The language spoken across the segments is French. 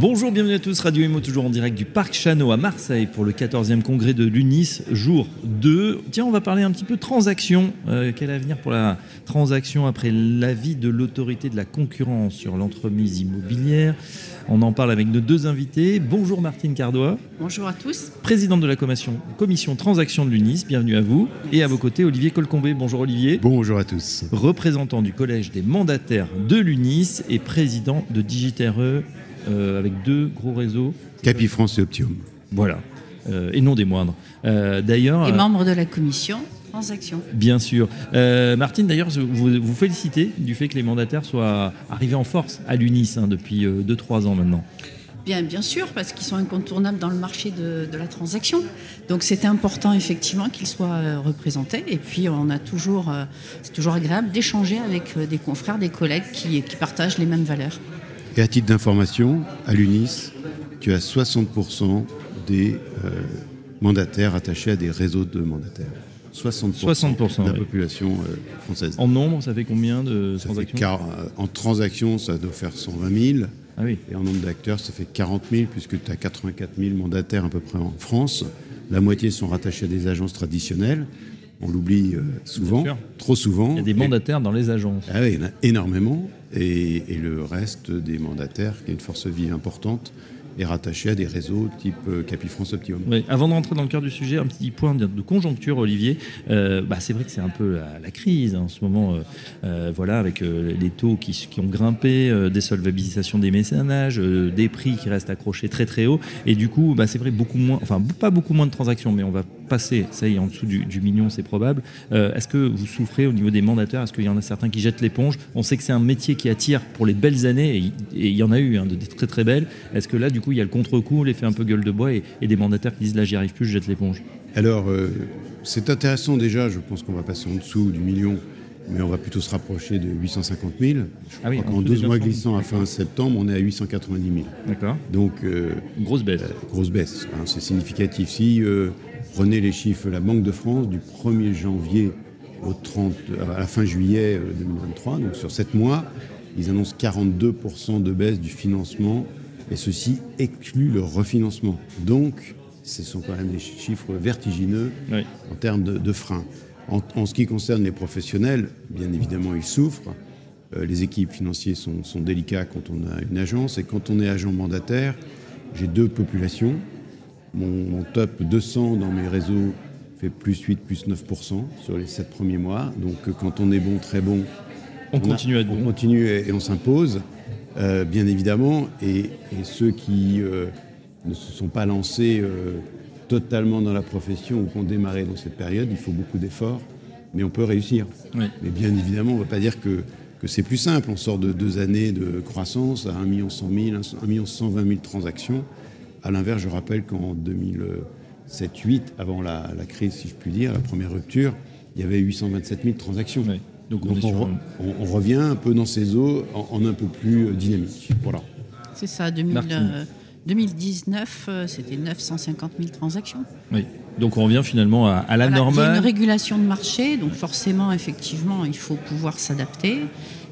Bonjour, bienvenue à tous, Radio Imo toujours en direct du Parc Chano à Marseille pour le 14e congrès de l'UNIS, jour 2. Tiens, on va parler un petit peu transaction. Euh, quel avenir pour la transaction après l'avis de l'autorité de la concurrence sur l'entremise immobilière? On en parle avec nos deux invités. Bonjour Martine Cardois. Bonjour à tous. Présidente de la commission, commission transaction de l'UNIS, bienvenue à vous. Et à vos côtés, Olivier Colcombé. Bonjour Olivier. Bonjour à tous. Représentant du collège des mandataires de l'UNIS et président de Digiterre euh, avec deux gros réseaux. Capifrance et Optium. Voilà, euh, et non des moindres. Euh, d'ailleurs. Et membre de la commission transaction. Bien sûr. Martine, d'ailleurs, vous vous félicitez du fait que les mandataires soient arrivés en force à l'UNIS hein, depuis 2-3 ans maintenant. Bien, bien sûr, parce qu'ils sont incontournables dans le marché de, la transaction. Donc c'était important effectivement qu'ils soient représentés. Et puis on a toujours, c'est toujours agréable d'échanger avec des confrères, des collègues qui, qui partagent les mêmes valeurs. Et à titre d'information, à l'UNIS, tu as 60% des euh, mandataires attachés à des réseaux de mandataires. 60%, de la population euh, française. En nombre, ça fait combien de transactions euh, En transactions, ça doit faire 120 000. Ah oui. Et en nombre d'acteurs, ça fait 40 000, puisque tu as 84 000 mandataires à peu près en France. La moitié sont rattachés à des agences traditionnelles. On l'oublie souvent, trop souvent. Il y a des mandataires dans les agences. Ah oui, il y en a énormément et, le reste des mandataires, qui a une force vie importante, est rattaché à des réseaux type euh, Capifrance Optimum. Avant de rentrer dans le cœur du sujet, un petit point de conjoncture, Olivier. Euh, bah, c'est vrai que c'est un peu la, crise hein, en ce moment, euh, voilà, avec les taux qui, qui, ont grimpé, des solvabilisations des mécénages, des prix qui restent accrochés très très haut, et du coup, bah, c'est vrai beaucoup moins, enfin pas beaucoup moins de transactions, mais on va passer, ça y est, en dessous du, million, c'est probable. Est-ce que vous souffrez au niveau des mandataires? Est-ce qu'il y en a certains qui jettent l'éponge? On sait que c'est un métier qui attire pour les belles années, et, il y en a eu hein, de très très belles. Est-ce que là, du coup, il y a le contre-coup, l'effet un peu gueule de bois et, des mandataires qui disent là, j'y arrive plus, je jette l'éponge? Alors, euh, c'est intéressant déjà, je pense qu'on va passer en dessous du million, mais on va plutôt se rapprocher de 850 000. Ah oui, en 12 mois glissants à fin septembre, on est à 890 000. D'accord. Donc, euh, grosse baisse. Euh, grosse baisse, hein, c'est significatif. Si prenez les chiffres, la Banque de France, du 1er janvier au 30, à la fin juillet 2023, donc sur 7 mois, ils annoncent 42% de baisse du financement et ceci exclut le refinancement. Donc, ce sont quand même des chiffres vertigineux en termes de, freins. En, ce qui concerne les professionnels, bien évidemment, ils souffrent. Euh, les équipes financières sont, sont délicats quand on a une agence. Et quand on est agent mandataire, j'ai deux populations. Mon, top 200 dans mes réseaux fait plus 8, plus 9% sur les 7 premiers mois. Donc euh, quand on est bon, très bon, on, continue à être bon. On continue et on s'impose. Euh, bien évidemment, et, ceux qui euh, ne se sont pas lancés euh, totalement dans la profession ou qui ont démarré dans cette période, il faut beaucoup d'efforts, mais on peut réussir. Mais bien évidemment, on ne va pas dire que, que c'est plus simple. On sort de deux années de croissance à 1 100 000, 1 120 000 transactions. À l'inverse, je rappelle qu'en 2007-2008, avant la, crise, si je puis dire, la première rupture, il y avait 827 000 transactions. Donc, on, revient un peu dans ces eaux en, un peu plus euh, dynamique. Voilà. C'est ça, 2019, euh, c'était 950 000 transactions. Oui. Donc on revient finalement à, la normale. Il y a une régulation de marché, donc forcément, effectivement, il faut pouvoir s'adapter.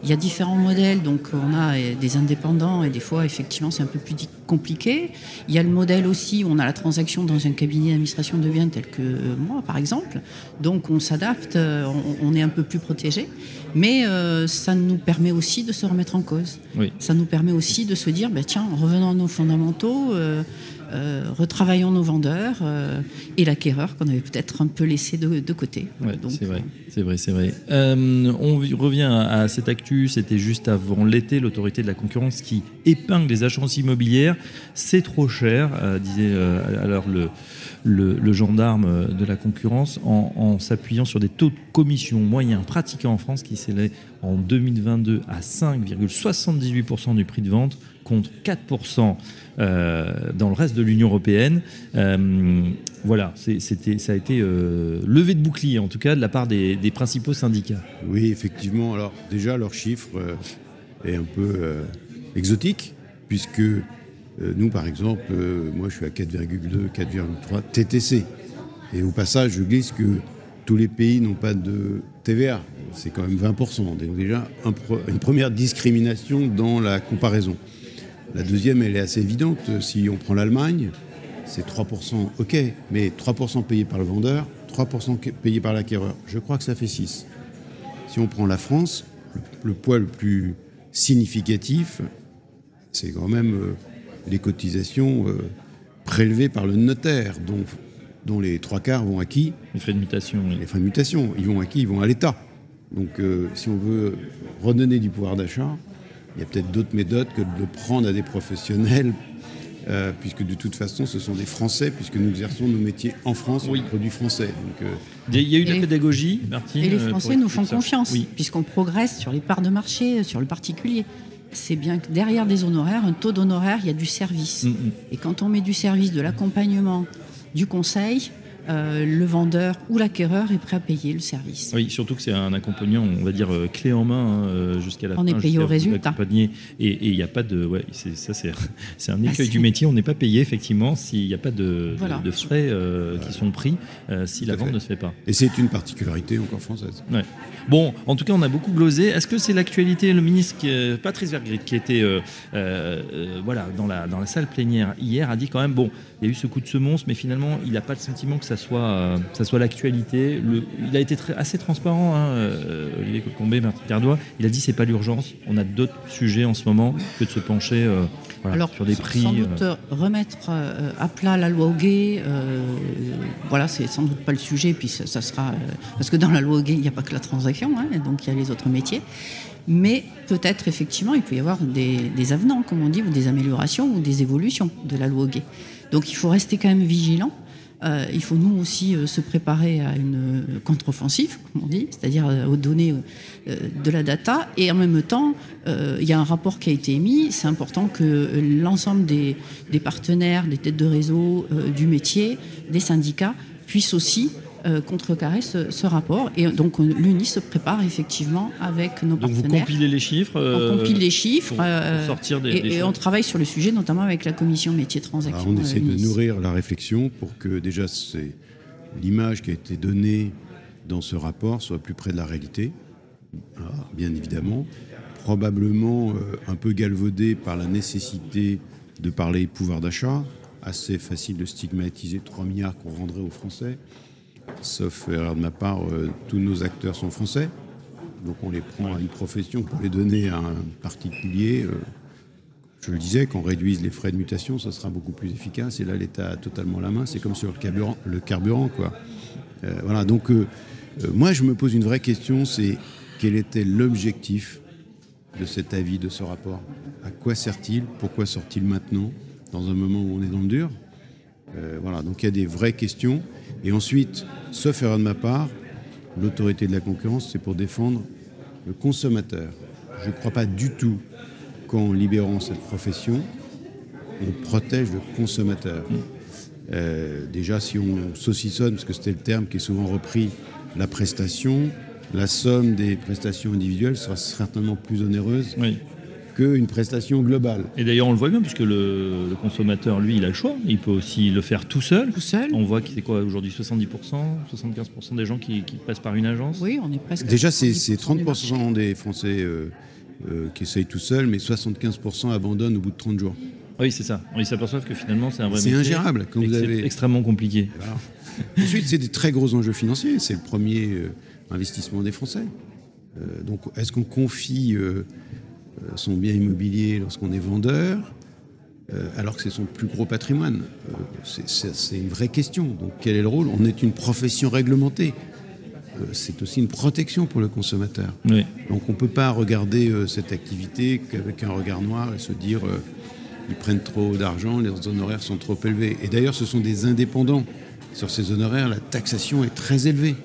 Il y a différents modèles, donc on a des indépendants et des fois, effectivement, c'est un peu plus compliqué. Il y a le modèle aussi où on a la transaction dans un cabinet d'administration de biens tel que moi, par exemple. Donc on s'adapte, euh, on, est un peu plus protégé. Mais euh, ça nous permet aussi de se remettre en cause. Ça nous permet aussi de se dire, ben, tiens, revenons à nos fondamentaux. Euh, euh, retravaillons nos vendeurs euh, et l'acquéreur qu'on avait peut-être un peu laissé de, côté. c'est vrai, c'est vrai, c'est vrai. Euh, on revient à, cette actu, c'était juste avant l'été, l'autorité de la concurrence qui épingle les agences immobilières. C'est trop cher, disait alors le, gendarme de la concurrence, en, s'appuyant sur des taux de commission moyens pratiqués en France qui s'élevaient en 2022 à 5,78% du prix de vente contre 4% euh, dans le reste de l'Union européenne. Euh, voilà, c'était, ça a été euh, levé de bouclier, en tout cas, de la part des, principaux syndicats. Oui, effectivement. Alors, déjà, leur chiffre est un peu exotique, puisque Euh, nous, par exemple, euh, moi, je suis à 4,2, 4,3 TTC. Et au passage, je glisse que tous les pays n'ont pas de TVA. C'est quand même 20%. Donc déjà, une première discrimination dans la comparaison. La deuxième, elle est assez évidente. Si on prend l'Allemagne, c'est 3%, ok, mais 3% payé par le vendeur, 3% payé par l'acquéreur. Je crois que ça fait 6. Si on prend la France, le, poids le plus significatif, c'est quand même euh, les cotisations euh, prélevées par le notaire, dont, dont les trois quarts vont à qui? Les frais de mutation. Les frais de mutation, ils vont à qui? Ils vont à l'État. Donc euh, si on veut redonner du pouvoir d'achat, il y a peut-être d'autres méthodes que de le prendre à des professionnels euh, puisque de toute façon, ce sont des Français, puisque nous exerçons nos métiers en France, oui. produits français. Donc, Il y a eu de la pédagogie, Martine. Et les Français nous font confiance, puisqu'on progresse sur les parts de marché, sur le particulier c'est bien que derrière des honoraires, un taux d'honoraires, il y a du service. Mm. Et quand on met du service, de l'accompagnement, du conseil, euh, le vendeur ou l'acquéreur est prêt à payer le service. Oui, surtout que c'est un accompagnant, on va dire, euh, clé en main hein, euh, jusqu'à la on fin. On est payé au résultat. Et il n'y a pas de. Ouais, ça, c'est un bah, écueil du métier. On n'est pas payé, effectivement, s'il n'y a pas de, de, frais qui sont pris si la vente ne se fait pas. Et c'est une particularité encore française. Ouais. Bon, en tout cas, on a beaucoup glosé. Est-ce que c'est l'actualité Le ministre Patrice Vergrit, qui était voilà, dans, la, dans la salle plénière hier, a dit quand même bon, il y a eu ce coup de semonce, mais finalement, il n'a pas le sentiment que ça soit ça soit l'actualité. Il a été très, assez transparent, hein, euh, Olivier Cocombé, Martin Cardois. Il a dit c'est pas l'urgence. On a d'autres sujets en ce moment que de se pencher euh, sur des prix. Sans doute euh. remettre à plat la loi Hoguet, voilà, c'est sans doute pas le sujet. Puis ça, sera parce que dans la loi Hoguet, il n'y a pas que la transaction, hein, donc il y a les autres métiers. Mais peut-être effectivement, il peut y avoir des, des, avenants, comme on dit, ou des améliorations ou des évolutions de la loi Hoguet. Donc il faut rester quand même vigilant euh, il faut nous aussi euh, se préparer à une contre-offensive, comme on dit, c'est-à-dire euh, aux données de la data. Et en même temps, il y a un rapport qui a été émis. C'est important que l'ensemble des, partenaires, des têtes de réseau, du métier, des syndicats puissent aussi euh, contrecarrer ce, rapport. Et donc l'UNI se prépare effectivement avec nos donc partenaires. Vous compilez les chiffres On compile les chiffres. Pour, sortir des, et, et on travaille sur le sujet, notamment avec la commission métier transaction. on essaie de nourrir la réflexion pour que déjà c'est l'image qui a été donnée dans ce rapport soit plus près de la réalité, ah, bien évidemment. Probablement euh, un peu galvaudé par la nécessité de parler pouvoir d'achat, assez facile de stigmatiser 3 milliards qu'on rendrait aux Français sauf erreur de ma part, euh, tous nos acteurs sont français. Donc on les prend à une profession pour les donner à un particulier. Euh, je le disais, qu'on réduise les frais de mutation, ça sera beaucoup plus efficace. Et là, l'État a totalement la main. C'est comme sur le carburant, le carburant quoi. Euh, voilà. Donc moi, je me pose une vraie question, c'est quel était l'objectif de cet avis, de ce rapport? À quoi sert-il? Pourquoi sort-il maintenant, dans un moment où on est dans le dur? Voilà. Donc il y a des vraies questions. Et ensuite, sauf erreur de ma part, l'autorité de la concurrence, c'est pour défendre le consommateur. Je ne crois pas du tout qu'en libérant cette profession, on protège le consommateur. Euh, déjà, si on saucissonne, parce que c'était le terme qui est souvent repris, la prestation, la somme des prestations individuelles sera certainement plus onéreuse oui qu'une prestation globale. Et d'ailleurs, on le voit bien, puisque le, consommateur, lui, il a le choix. Il peut aussi le faire tout seul. Tout seul. On voit que c'est quoi aujourd'hui 70%, 75% des gens qui, passent par une agence? Oui, on est presque. Déjà, c'est 30% des, Français euh, euh, qui essayent tout seul, mais 75% abandonnent au bout de 30 jours. Oui, c'est ça. Ils s'aperçoivent que finalement, c'est un vrai C'est ingérable. Quand vous avez... extrêmement compliqué. Ensuite, c'est des très gros enjeux financiers. C'est le premier euh, investissement des Français. donc, est-ce qu'on confie euh, son bien immobilier lorsqu'on est vendeur, euh, alors que c'est son plus gros patrimoine euh, C'est une vraie question. Donc quel est le rôle? On est une profession réglementée. C'est aussi une protection pour le consommateur. Donc on ne peut pas regarder cette activité qu'avec un regard noir et se dire ils prennent trop d'argent, les honoraires sont trop élevés. Et d'ailleurs, ce sont des indépendants. Sur ces honoraires, la taxation est très élevée.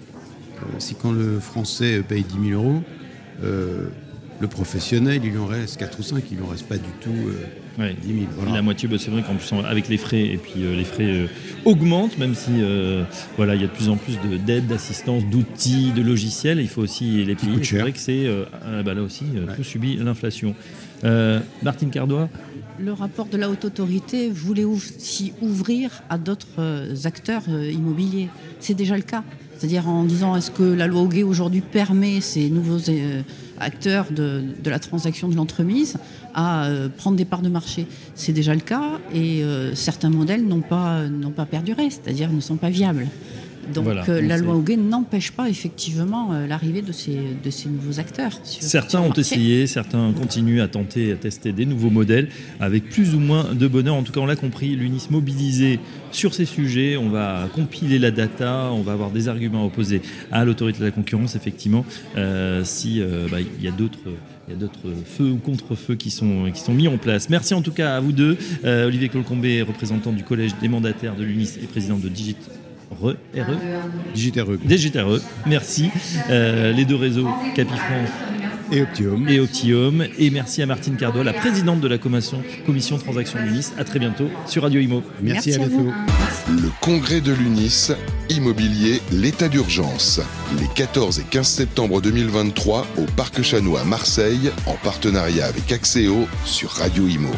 si quand le Français paye 10 000 euros, le professionnel, il en reste 4 ou 5, il en reste pas du tout Ouais. 10 000. voilà. La moitié, bah, c'est vrai qu'en plus avec les frais et puis euh, les frais euh, augmentent, même si euh, voilà il y a de plus en plus de- d'aides, d'assistance, d'outils, de logiciels, il faut aussi les payer. C'est vrai que c'est euh, ah, bah, là aussi euh, Ouais. tout subit l'inflation. Euh, Martine Cardois, Le rapport de la haute autorité voulait aussi ouvrir à d'autres euh, acteurs euh, immobiliers. C'est déjà le cas. C'est-à-dire en disant est-ce que la loi Hoguet aujourd'hui permet ces nouveaux euh, acteurs de, la transaction de l'entremise à euh, prendre des parts de marché C'est déjà le cas et euh, certains modèles n'ont pas, pas perduré, c'est-à-dire ne sont pas viables. Donc Voilà, euh, donc la loi Hoguet n'empêche pas effectivement euh, l'arrivée de ces, de ces nouveaux acteurs. sur- certains sur ont essayé, certains continuent à tenter, à tester des nouveaux modèles avec plus ou moins de bonheur. En tout cas, on l'a compris, l'UNIS mobilisé sur ces sujets. On va compiler la data, on va avoir des arguments à opposer à l'autorité de la concurrence, effectivement, euh, si euh, bah, il y a d'autres. Il y a d'autres feux ou contre-feux qui sont, qui sont mis en place. Merci en tout cas à vous deux. Euh, Olivier Colcombé, représentant du Collège des mandataires de l'UNIS et président de Digit RE, RE, Digitare DGTRE. Merci. Euh, les deux réseaux, Capifrance et Optium. et Optium. Et merci à Martine Cardois, la présidente de la commission, commission Transaction Lunis. À très bientôt sur Radio Imo. Merci, Merci à à bientôt. vous. Le congrès de l'UNIS, immobilier, l'état d'urgence. Les 14 et 15 septembre 2023 au Parc Chanois à Marseille, en partenariat avec Axéo sur Radio Imo.